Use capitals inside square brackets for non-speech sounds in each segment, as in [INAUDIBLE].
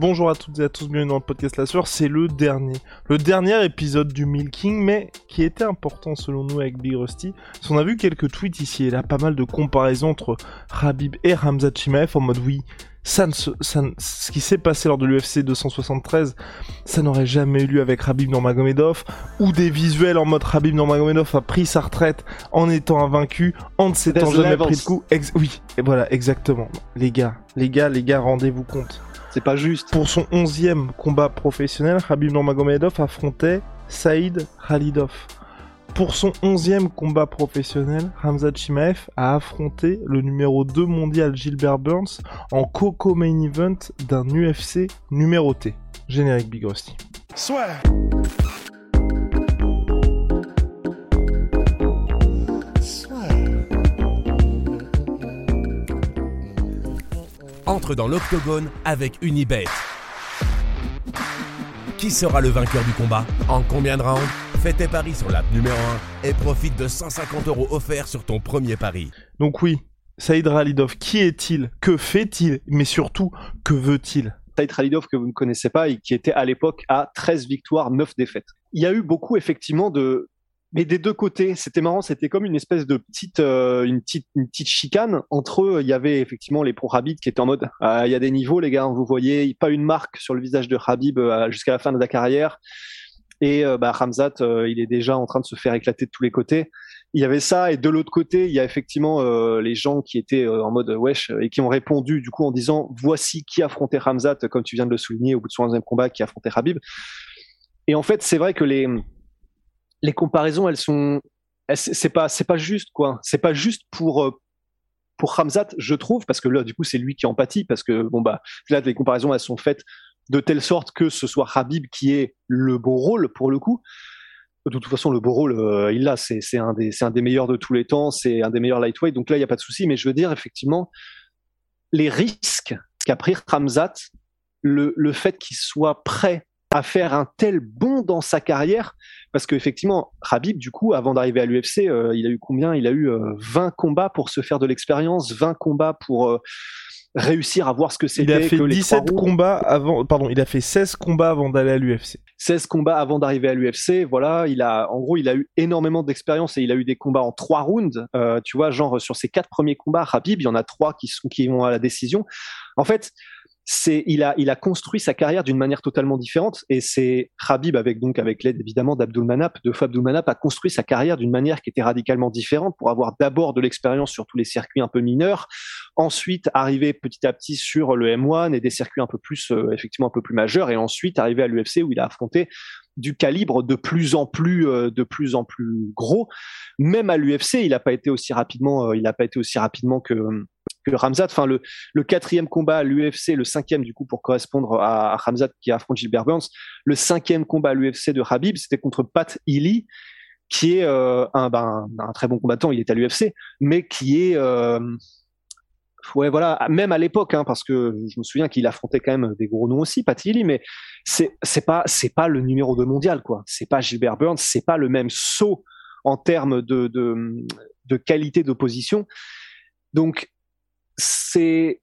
Bonjour à toutes et à tous, bienvenue dans le podcast La Sueur, c'est le dernier. Le dernier épisode du Milking, mais qui était important selon nous avec Big Rusty. Parce qu'on a vu quelques tweets ici et là, pas mal de comparaisons entre Rabib et Hamza Chimaev en mode oui, ça ne se, ça ne- ce qui s'est passé lors de l'UFC 273, ça n'aurait jamais eu lieu avec Rabib Nurmagomedov, ou des visuels en mode Rabib Nurmagomedov a pris sa retraite en étant invaincu, en ne s'étant jamais pris de coup. Ex- oui, et voilà, exactement. Les gars, les gars, les gars, rendez-vous compte. C'est pas juste. Pour son onzième combat professionnel, Khabib Nurmagomedov affrontait Saïd Khalidov. Pour son onzième combat professionnel, Hamza Chimaev a affronté le numéro 2 mondial Gilbert Burns en coco main event d'un UFC numéroté. Générique Big Rusty. Entre dans l'octogone avec Unibet. Qui sera le vainqueur du combat En combien de rounds Fais tes paris sur l'app numéro 1 et profite de 150 euros offerts sur ton premier pari. Donc oui, Saïd Khalidov, qui est-il? Que fait-il? Mais surtout, que veut-il? Saïd Khalidov que vous ne connaissez pas et qui était à l'époque à 13 victoires, 9 défaites. Il y a eu beaucoup effectivement de mais des deux côtés, c'était marrant, c'était comme une espèce de petite euh, une petite une petite chicane entre eux, il y avait effectivement les pro Habib qui étaient en mode Ah, il y a des niveaux les gars, vous voyez, pas une marque sur le visage de Habib euh, jusqu'à la fin de la carrière. Et euh, bah, euh, il est déjà en train de se faire éclater de tous les côtés. Il y avait ça, et de l'autre côté, il y a effectivement euh, les gens qui étaient euh, en mode wesh et qui ont répondu du coup en disant voici qui affrontait Hamzat, comme tu viens de le souligner au bout de son onzième combat, qui affrontait Habib. Et en fait, c'est vrai que les les comparaisons, elles sont, c'est pas c'est pas juste quoi. C'est pas juste pour euh, pour Hamzat, je trouve, parce que là, du coup, c'est lui qui empathie, parce que bon bah là, les comparaisons, elles sont faites de telle sorte que ce soit Habib qui ait le beau rôle pour le coup. De toute façon, le beau rôle, euh, il l'a, c'est c'est un des c'est un des meilleurs de tous les temps, c'est un des meilleurs lightweight. Donc là, il y a pas de souci. Mais je veux dire, effectivement, les risques qu'a pris Ramzat, le le fait qu'il soit prêt à faire un tel bond dans sa carrière, parce qu'effectivement, Habib, du coup, avant d'arriver à l'UFC, euh, il a eu combien? Il a eu euh, 20 combats pour se faire de l'expérience, 20 combats pour euh, réussir à voir ce que c'était. Il a fait que les 17 trois rounds. combats avant, pardon, il a fait 16 combats avant d'aller à l'UFC. 16 combats avant d'arriver à l'UFC. Voilà, il a, en gros, il a eu énormément d'expérience et il a eu des combats en trois rounds. Euh, tu vois, genre sur ses quatre premiers combats, Habib, il y en a trois qui sont qui vont à la décision. En fait, c'est, il a, il a construit sa carrière d'une manière totalement différente. Et c'est Habib avec donc avec l'aide évidemment d'Abdul Manap, de Fab Abdul Manap, a construit sa carrière d'une manière qui était radicalement différente pour avoir d'abord de l'expérience sur tous les circuits un peu mineurs, ensuite arriver petit à petit sur le M1 et des circuits un peu plus euh, effectivement un peu plus majeurs et ensuite arriver à l'UFC où il a affronté du calibre de plus en plus euh, de plus en plus gros. Même à l'UFC il n'a pas été aussi rapidement euh, il n'a pas été aussi rapidement que que Ramzat enfin le quatrième combat à l'UFC le cinquième du coup pour correspondre à, à Ramzat qui affronte Gilbert Burns le cinquième combat à l'UFC de Habib c'était contre Pat Healy qui est euh, un, ben, un très bon combattant il est à l'UFC mais qui est euh, ouais voilà même à l'époque hein, parce que je me souviens qu'il affrontait quand même des gros noms aussi Pat Healy mais c'est pas pas le numéro 2 mondial quoi. C'est pas Gilbert Burns c'est pas le même saut en termes de de, de qualité d'opposition. Donc c'est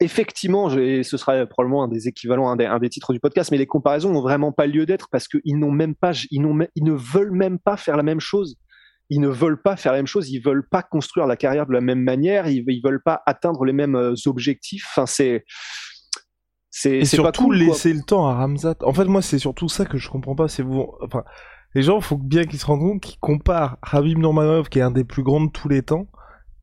effectivement et ce sera probablement un des équivalents un des, un des titres du podcast mais les comparaisons n'ont vraiment pas lieu d'être parce qu'ils n'ont même pas ils n'ont ils ne veulent même pas faire la même chose ils ne veulent pas faire la même chose, ils veulent pas construire la carrière de la même manière, ils, ils veulent pas atteindre les mêmes euh, objectifs. Enfin, c'est c'est Et c'est surtout cool, laisser le temps à Ramzat. En fait, moi, c'est surtout ça que je comprends pas. C'est vous, enfin, les gens, faut bien qu'ils se rendent compte qu'ils comparent Habib Nurmagomedov, qui est un des plus grands de tous les temps,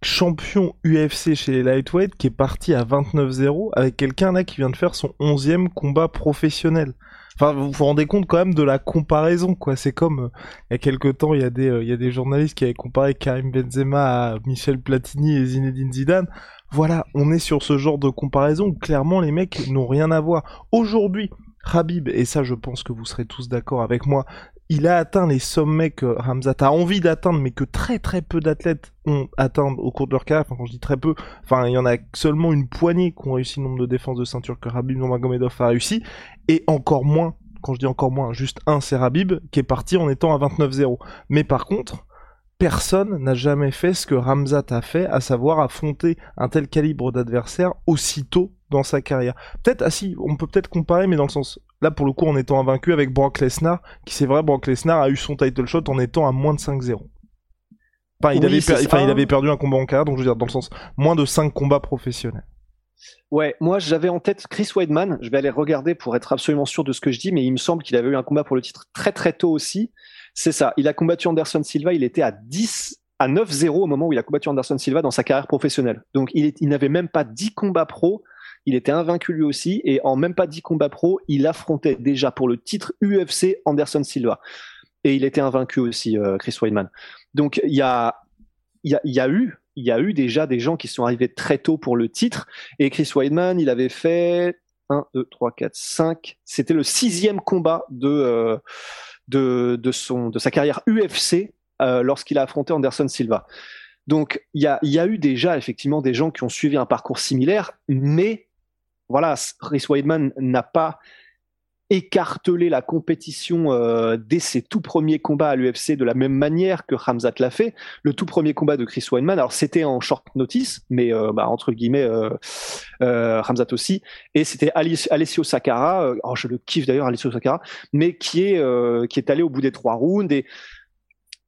champion UFC chez les lightweight, qui est parti à 29-0, avec quelqu'un là qui vient de faire son 11e combat professionnel. Enfin, vous vous rendez compte quand même de la comparaison, quoi. C'est comme euh, il y a quelques temps, il y a des il y a des journalistes qui avaient comparé Karim Benzema à Michel Platini et Zinedine Zidane. Voilà, on est sur ce genre de comparaison où clairement les mecs n'ont rien à voir. Aujourd'hui, Habib, et ça je pense que vous serez tous d'accord avec moi, il a atteint les sommets que Ramzat a envie d'atteindre, mais que très très peu d'athlètes ont atteint au cours de leur carrière. Quand je dis très peu, enfin, il y en a seulement une poignée qui ont réussi le nombre de défenses de ceinture que Rabib Nurmagomedov a réussi, et encore moins, quand je dis encore moins, juste un, c'est Rabib, qui est parti en étant à 29-0. Mais par contre, personne n'a jamais fait ce que Ramzat a fait, à savoir affronter un tel calibre d'adversaire aussitôt dans sa carrière. Peut-être, ah si, on peut peut-être comparer, mais dans le sens, là pour le coup en étant invaincu avec Brock Lesnar, qui c'est vrai, Brock Lesnar a eu son title shot en étant à moins de 5-0. Enfin, il, avait il avait perdu un combat en carrière, donc je veux dire, dans le sens, moins de 5 combats professionnels. Ouais, moi j'avais en tête Chris Weidman, je vais aller regarder pour être absolument sûr de ce que je dis, mais il me semble qu'il avait eu un combat pour le titre très très tôt aussi. C'est ça. Il a combattu Anderson Silva. Il était à 10 à 9-0 au moment où il a combattu Anderson Silva dans sa carrière professionnelle. Donc il, n'avait même pas 10 combats pro. Il était invaincu lui aussi. Et en même pas 10 combats pro, il affrontait déjà pour le titre UFC Anderson Silva. Et il était invaincu aussi, euh, Chris Weidman. Donc il y a, y, a, y a eu il y a eu déjà des gens qui sont arrivés très tôt pour le titre. Et Chris Weidman, il avait fait 1, 2, 3, 4, 5. C'était le sixième combat de, euh, de, son, de sa carrière UFC euh, lorsqu'il a affronté Anderson Silva. Donc il y a, y a eu déjà effectivement des gens qui ont suivi un parcours similaire, mais voilà, Chris Weidman n'a pas écartelé la compétition euh, dès ses tout premiers combats à l'UFC de la même manière que Hamzat l'a fait. Le tout premier combat de Chris Weidman, alors c'était en short notice, mais euh, bah, entre guillemets euh, euh Hamzat aussi, et c'était Alessio Sakara, euh, oh, je le kiffe d'ailleurs Alessio Sakara, mais qui est euh, qui est allé au bout des trois rounds et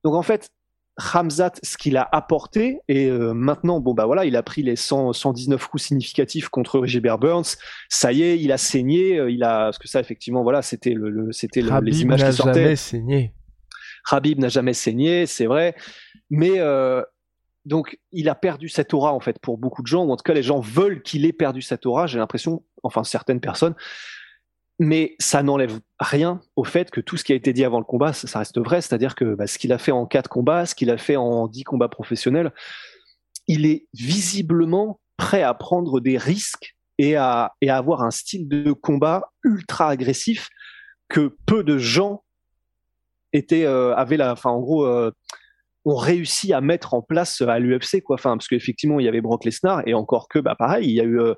donc en fait Hamzat, ce qu'il a apporté, et euh, maintenant, bon bah voilà, il a pris les 100, 119 coups significatifs contre Gilbert Burns. Ça y est, il a saigné. Euh, il a, parce que ça, effectivement, voilà, c'était le, c'était les images qui sortaient. n'a jamais saigné. Habib n'a jamais saigné, c'est vrai, mais euh, donc il a perdu cette aura en fait pour beaucoup de gens, ou en tout cas les gens veulent qu'il ait perdu cette aura. J'ai l'impression, enfin certaines personnes, mais ça n'enlève rien au fait que tout ce qui a été dit avant le combat, ça, reste vrai. C'est-à-dire que bah, ce qu'il a fait en quatre combats, ce qu'il a fait en dix combats professionnels, il est visiblement prêt à prendre des risques et à, avoir un style de combat ultra agressif que peu de gens étaient euh, avaient la, enfin en gros. Euh, ont réussi à mettre en place à l'UFC quoi parce qu'effectivement il y avait Brock Lesnar et encore que bah pareil il y a eu euh,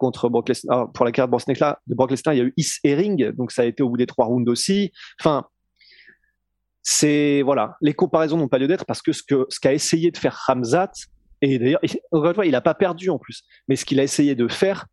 contre Brock Lesnar, ah, pour la carte de Brock Lesnar, il y a eu Is Herring, donc ça a été au bout des trois rounds aussi. Enfin, c'est voilà, les comparaisons n'ont pas lieu d'être parce que ce que ce qu'a essayé de faire Hamzat, et d'ailleurs, encore une il n'a pas perdu en plus, mais ce qu'il a essayé de faire,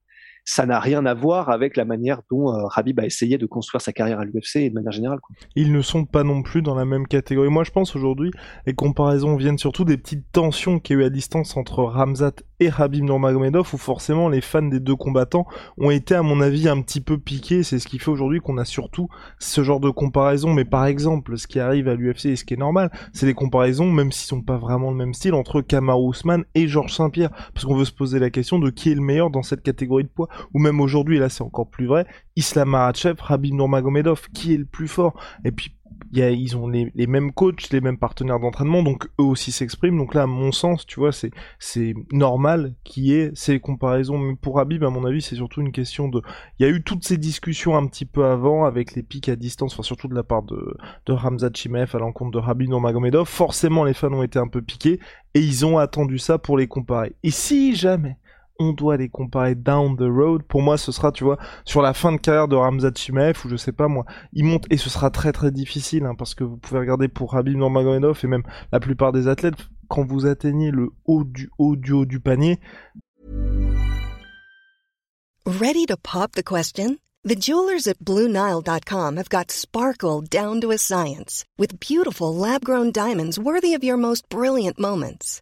ça n'a rien à voir avec la manière dont euh, Habib a essayé de construire sa carrière à l'UFC et de manière générale. Ils ne sont pas non plus dans la même catégorie. Moi, je pense aujourd'hui, les comparaisons viennent surtout des petites tensions qu'il y a eu à distance entre Ramzat et Habib Nurmagomedov, où forcément les fans des deux combattants ont été, à mon avis, un petit peu piqués. C'est ce qui fait aujourd'hui qu'on a surtout ce genre de comparaison. Mais par exemple, ce qui arrive à l'UFC et ce qui est normal, c'est des comparaisons, même s'ils sont pas vraiment le même style, entre Kamaru Usman et Georges Saint-Pierre, parce qu'on veut se poser la question de qui est le meilleur dans cette catégorie de poids ou même aujourd'hui, là c'est encore plus vrai, Islam Makhachev, Rabib Nurmagomedov, qui est le plus fort? Et puis ils ont les, mêmes coachs, les mêmes partenaires d'entraînement, donc eux aussi s'expriment. Donc là, à mon sens, tu vois, c'est normal qu'il y ait ces comparaisons. Mais pour Habib, à mon avis, c'est surtout une question de. Il y a eu toutes ces discussions un petit peu avant avec les pics à distance, surtout de la part de de Ramzat Chimaev à l'encontre de Habib Nurmagomedov. Forcément, les fans ont été un peu piqués et ils ont attendu ça pour les comparer. Et si jamais on doit les comparer down the road. Pour moi, ce sera, tu vois, sur la fin de carrière de Ramzat Chimaev, ou je sais pas moi, il monte, et ce sera très très difficile, hein, parce que vous pouvez regarder pour Habib Nurmagomedov, et même la plupart des athlètes, quand vous atteignez le haut du haut du haut du panier. Ready to pop the question? The jewelers at BlueNile.com have got sparkle down to a science, with beautiful lab-grown diamonds worthy of your most brilliant moments.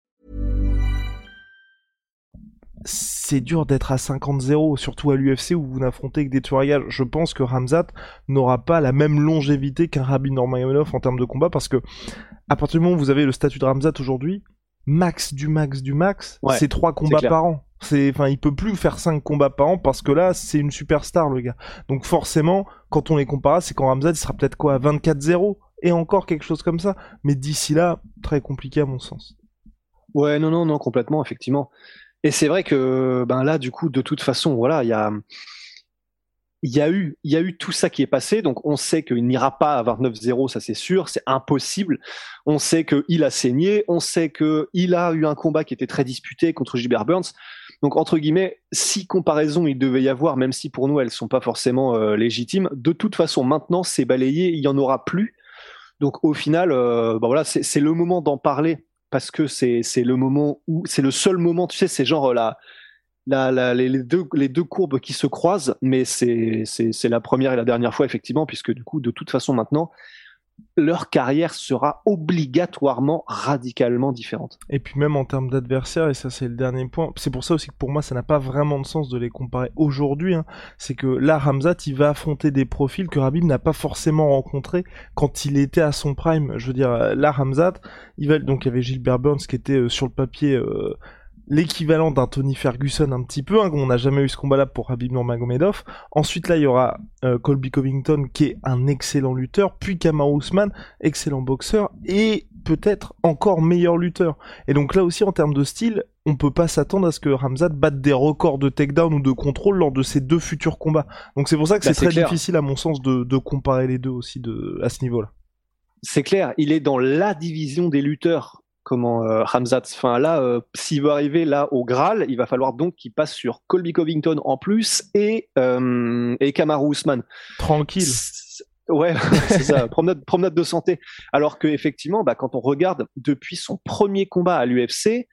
C'est dur d'être à 50-0, surtout à l'UFC où vous n'affrontez que des tueurs Je pense que Ramzat n'aura pas la même longévité qu'un Rabin Nurmagomedov en termes de combat parce que à partir du moment où vous avez le statut de Ramzat aujourd'hui, max du max du max, c'est trois combats par an. C'est, enfin, il peut plus faire cinq combats par an parce que là, c'est une superstar le gars. Donc forcément, quand on les compare, c'est quand Ramzat il sera peut-être quoi, à 24-0 et encore quelque chose comme ça. Mais d'ici là, très compliqué à mon sens. Ouais, non, non, non, complètement, effectivement. Et c'est vrai que ben là, du coup, de toute façon, voilà, il y a, il y a eu, il y a eu tout ça qui est passé. Donc, on sait qu'il n'ira pas à 29-0, ça c'est sûr, c'est impossible. On sait qu'il a saigné, on sait qu'il a eu un combat qui était très disputé contre Gilbert Burns. Donc, entre guillemets, si comparaison il devait y avoir, même si pour nous elles sont pas forcément euh, légitimes, de toute façon, maintenant c'est balayé, il y en aura plus. Donc, au final, euh, ben voilà, c'est le moment d'en parler parce que c'est le moment où c'est le seul moment, tu sais, c'est genre la les, deux, les deux courbes qui se croisent, mais c'est la première et la dernière fois effectivement, puisque du coup, de toute façon maintenant, leur carrière sera obligatoirement radicalement différente. Et puis même en termes d'adversaires, et ça c'est le dernier point, c'est pour ça aussi que pour moi ça n'a pas vraiment de sens de les comparer aujourd'hui, hein. c'est que là Ramzat il va affronter des profils que Rabib n'a pas forcément rencontrés quand il était à son prime. Je veux dire, là Ramzat, il va donc il y avait Gilbert Burns qui était euh, sur le papier... Euh, l'équivalent d'un Tony Ferguson un petit peu, hein, on n'a jamais eu ce combat-là pour Habib Nurmagomedov. Ensuite là, il y aura euh, Colby Covington qui est un excellent lutteur, puis Kamaru Usman, excellent boxeur et peut-être encore meilleur lutteur. Et donc là aussi en termes de style, on peut pas s'attendre à ce que Ramzat batte des records de takedown ou de contrôle lors de ces deux futurs combats. Donc c'est pour ça que bah, c'est très difficile à mon sens de, comparer les deux aussi de, à ce niveau-là. C'est clair, il est dans la division des lutteurs comment euh, Hamzat. Enfin là, euh, s'il veut arriver là au Graal, il va falloir donc qu'il passe sur Colby Covington en plus et euh, et Kamaru Usman. Tranquille. Ouais, [LAUGHS] c'est ça, promenade, promenade de santé. Alors que effectivement, bah, quand on regarde depuis son premier combat à l'UFC,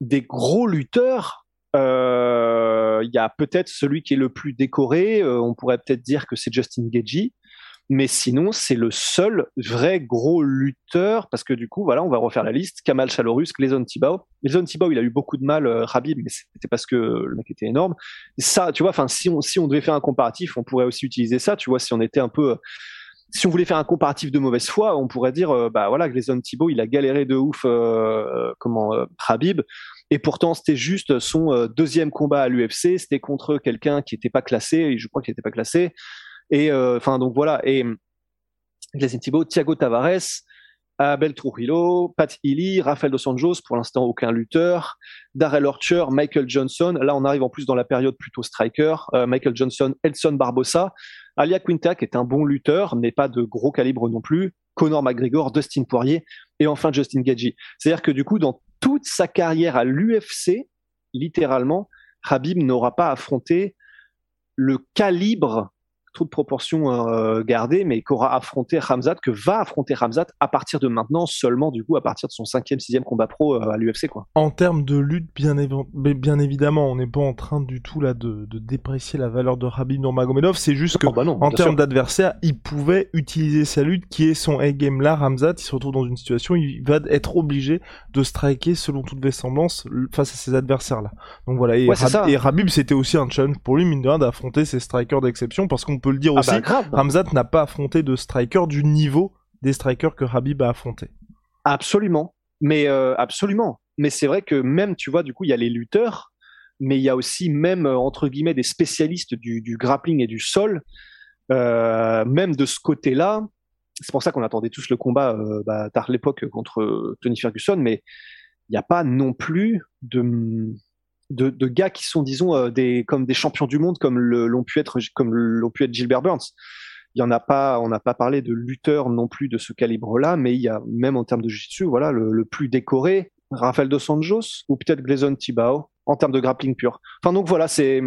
des gros lutteurs, euh, il y a peut-être celui qui est le plus décoré. on pourrait peut-être dire que c'est Justin Gagey mais sinon c'est le seul vrai gros lutteur parce que du coup voilà on va refaire la liste. Kamal Chalorus, Gleison Tibau Gleison Tibau il a eu beaucoup de mal euh, Rabib mais c'était parce que le mec était énorme. Ça tu vois enfin si on si on devait faire un comparatif on pourrait aussi utiliser ça tu vois si on était un peu si on voulait faire un comparatif de mauvaise foi, on pourrait dire, euh, bah voilà, Gleison Thibault, il a galéré de ouf, euh, comment euh, Habib, et pourtant c'était juste son deuxième combat à l'UFC, c'était contre quelqu'un qui n'était pas classé, et je crois qu'il n'était pas classé. Et euh, enfin, donc voilà. Et Gleason Thibault, Thiago Tavares, Abel Trujillo, Pat Healy, Rafael Dos Anjos, pour l'instant aucun lutteur, Darrell Archer, Michael Johnson, là on arrive en plus dans la période plutôt striker, euh, Michael Johnson, Elson Barbosa, Alia Quinta qui est un bon lutteur, mais pas de gros calibre non plus, Conor McGregor, Dustin Poirier, et enfin Justin Gagey. C'est-à-dire que du coup, dans toute sa carrière à l'UFC, littéralement, Habib n'aura pas affronté le calibre trop de proportions euh, gardées, mais qu'aura affronté Ramzat, que va affronter Ramzat à partir de maintenant, seulement du coup à partir de son cinquième, sixième combat pro euh, à l'UFC. quoi. En termes de lutte, bien, bien évidemment, on n'est pas en train du tout là de, déprécier la valeur de Rabib Nurmagomedov, c'est juste que bah en termes d'adversaire, il pouvait utiliser sa lutte qui est son A-game là, Ramzat, il se retrouve dans une situation, il va être obligé de striker selon toute vraisemblance face à ses adversaires là. Donc voilà, et, et Rabib c'était aussi un challenge pour lui, mine de rien, d'affronter ses strikers d'exception parce qu'on peut le dire ah aussi, bah, Ramzat n'a pas affronté de striker du niveau des strikers que Habib a affronté. Absolument, mais euh, absolument. Mais c'est vrai que même, tu vois, du coup, il y a les lutteurs, mais il y a aussi même euh, entre guillemets des spécialistes du, grappling et du sol. Euh, même de ce côté-là, c'est pour ça qu'on attendait tous le combat bah, tard l'époque contre Tony Ferguson, mais il n'y a pas non plus de de, gars qui sont, disons, euh, des, comme des champions du monde, comme l'ont pu être, comme l'ont pu être Gilbert Burns. Il y en a pas, on n'a pas parlé de lutteurs non plus de ce calibre-là, mais il y a même en termes de jiu-jitsu, voilà, le, plus décoré, Rafael dos Anjos ou peut-être Gleison Tibao en termes de grappling pur. Enfin donc voilà, c'est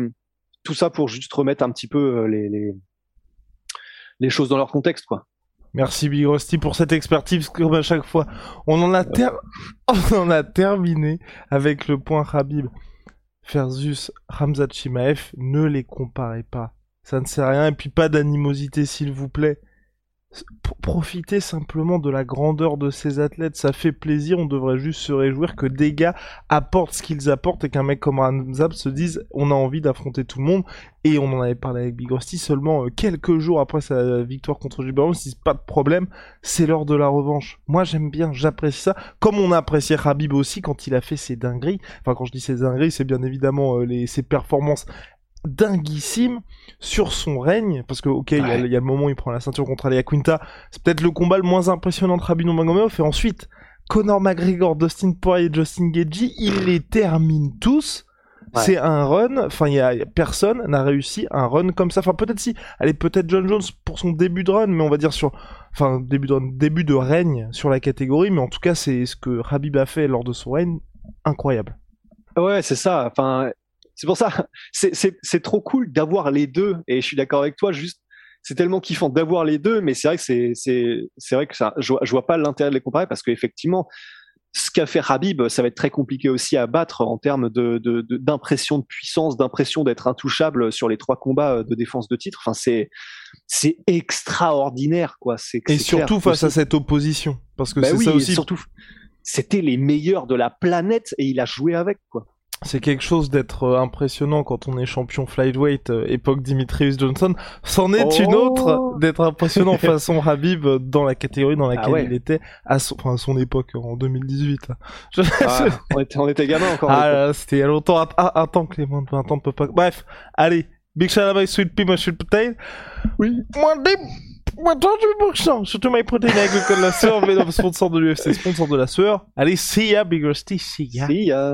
tout ça pour juste remettre un petit peu euh, les, les, les choses dans leur contexte, quoi. Merci Big Rusty pour cette expertise comme à chaque fois. On en a, [LAUGHS] on en a terminé avec le point Habib versus Ramzat Chimaev, ne les comparez pas. Ça ne sert à rien, et puis pas d'animosité s'il vous plaît. Profiter simplement de la grandeur de ces athlètes, ça fait plaisir, on devrait juste se réjouir que des gars apportent ce qu'ils apportent et qu'un mec comme Ramzab se dise on a envie d'affronter tout le monde et on en avait parlé avec Big Rusty seulement euh, quelques jours après sa victoire contre Gilbert si pas de problème, c'est l'heure de la revanche. Moi j'aime bien, j'apprécie ça, comme on a apprécié Habib aussi quand il a fait ses dingueries, enfin quand je dis ses dingueries c'est bien évidemment euh, les, ses performances dinguissime sur son règne, parce que ok, il y, a le moment où il prend la ceinture contre Alia Quinta, c'est peut-être le combat le moins impressionnant de Rabino Magomedov, et ensuite, Conor McGregor, Dustin Poirier et Justin Gagey, il les termine tous. C'est un run, enfin, il y a, personne n'a réussi un run comme ça. Enfin, peut-être si, allez, peut-être John Jones pour son début de run, mais on va dire sur, enfin, début de run, début de règne sur la catégorie, mais en tout cas, c'est ce que Habib a fait lors de son règne, incroyable. Ouais, c'est ça. Enfin, c'est pour ça, c'est trop cool d'avoir les deux. Et je suis d'accord avec toi, juste, c'est tellement kiffant d'avoir les deux, mais c'est vrai que c'est, c'est, vrai que ça, je, je vois pas l'intérêt de les comparer parce qu'effectivement, ce qu'a fait Habib, ça va être très compliqué aussi à battre en termes de, d'impression de, puissance, d'impression d'être intouchable sur les trois combats de défense de titre. Enfin, c'est, c'est extraordinaire, quoi. C'est, et surtout face à cette opposition, parce que bah c'est ça aussi. Surtout, c'était les meilleurs de la planète et il a joué avec, quoi c'est quelque chose d'être euh, impressionnant quand on est champion flyweight euh, époque Dimitrius Johnson. C'en est une autre oh. d'être impressionnant [LAUGHS] façon Habib euh, dans la catégorie dans laquelle ah il était à son, enfin, à son époque en 2018. [LAUGHS] Ah, on, était, on était gamin encore. Ah c'était il y a longtemps. Attends que les moins de 20 ans ne peuvent pas. Bref, allez. Big shout out Sweet Pea, Sweet Potato. Oui. Moi, moi, 38%. Surtout My Protein avec le code la sueur, mais sponsor de l'UFC, sponsor de la sueur. Allez, see ya, Big Rusty, see ya. See ya.